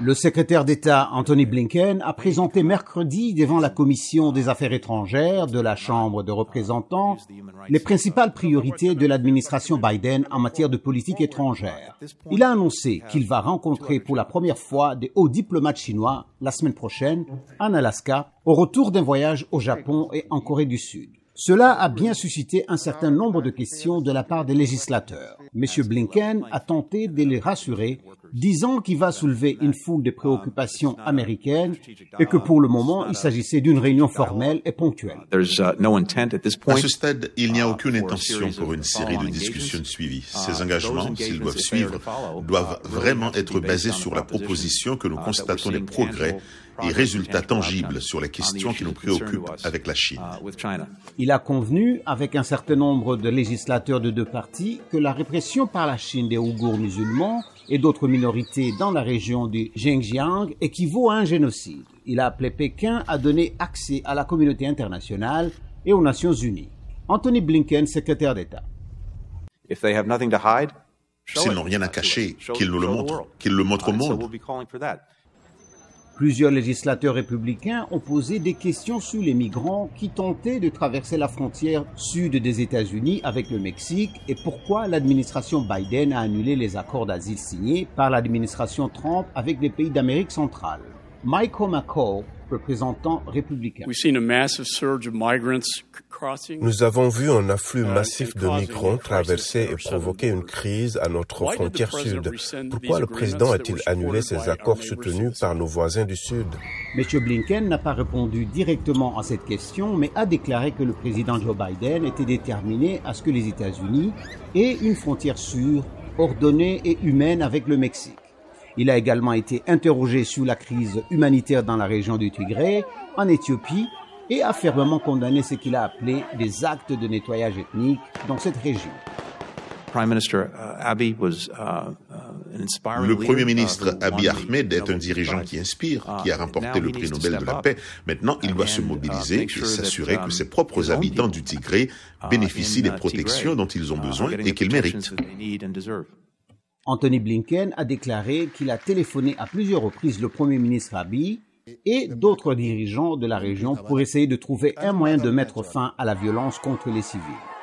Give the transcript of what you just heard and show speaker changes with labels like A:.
A: Le secrétaire d'État Anthony Blinken a présenté mercredi devant la Commission des Affaires étrangères de la Chambre de représentants les principales priorités de l'administration Biden en matière de politique étrangère. Il a annoncé qu'il va rencontrer pour la première fois des hauts diplomates chinois la semaine prochaine en Alaska au retour d'un voyage au Japon et en Corée du Sud. Cela a bien suscité un certain nombre de questions de la part des législateurs. M. Blinken a tenté de les rassurer, disant qu'il va soulever une foule de préoccupations américaines et que pour le moment, il s'agissait d'une réunion formelle et ponctuelle.
B: À ce stade, il n'y a aucune intention pour une série de discussions suivies. Ces engagements, s'ils doivent suivre, doivent vraiment être basés sur la proposition que nous constatons les progrès et résultats tangibles sur les questions qui nous préoccupent avec la Chine.
A: Il a convenu avec un certain nombre de législateurs de deux partis que la répression par la Chine des Ouïghours musulmans et d'autres minorités dans la région du Xinjiang équivaut à un génocide. Il a appelé Pékin à donner accès à la communauté internationale et aux Nations Unies. Anthony Blinken, secrétaire d'État.
B: S'ils n'ont rien à cacher, qu'ils nous le montrent, qu'ils le montrent au monde.
A: Plusieurs législateurs républicains ont posé des questions sur les migrants qui tentaient de traverser la frontière sud des États-Unis avec le Mexique et pourquoi l'administration Biden a annulé les accords d'asile signés par l'administration Trump avec les pays d'Amérique centrale. Michael McCall, représentant républicain.
C: Nous avons vu un afflux massif de migrants traverser et provoquer une crise à notre frontière sud. Pourquoi le président a-t-il annulé ces accords soutenus par nos voisins du sud?
A: M. Blinken n'a pas répondu directement à cette question, mais a déclaré que le président Joe Biden était déterminé à ce que les États-Unis aient une frontière sûre, ordonnée et humaine avec le Mexique. Il a également été interrogé sur la crise humanitaire dans la région du Tigré, en Éthiopie, et a fermement condamné ce qu'il a appelé des actes de nettoyage ethnique dans cette région.
B: Le Premier ministre Abiy Ahmed est un dirigeant qui inspire, qui a remporté le prix Nobel de la paix. Maintenant, il doit se mobiliser et s'assurer que ses propres habitants du Tigré bénéficient des protections dont ils ont besoin et qu'ils méritent.
A: Anthony Blinken a déclaré qu'il a téléphoné à plusieurs reprises le Premier ministre Abiy et d'autres dirigeants de la région pour essayer de trouver un moyen de mettre fin à la violence contre les civils.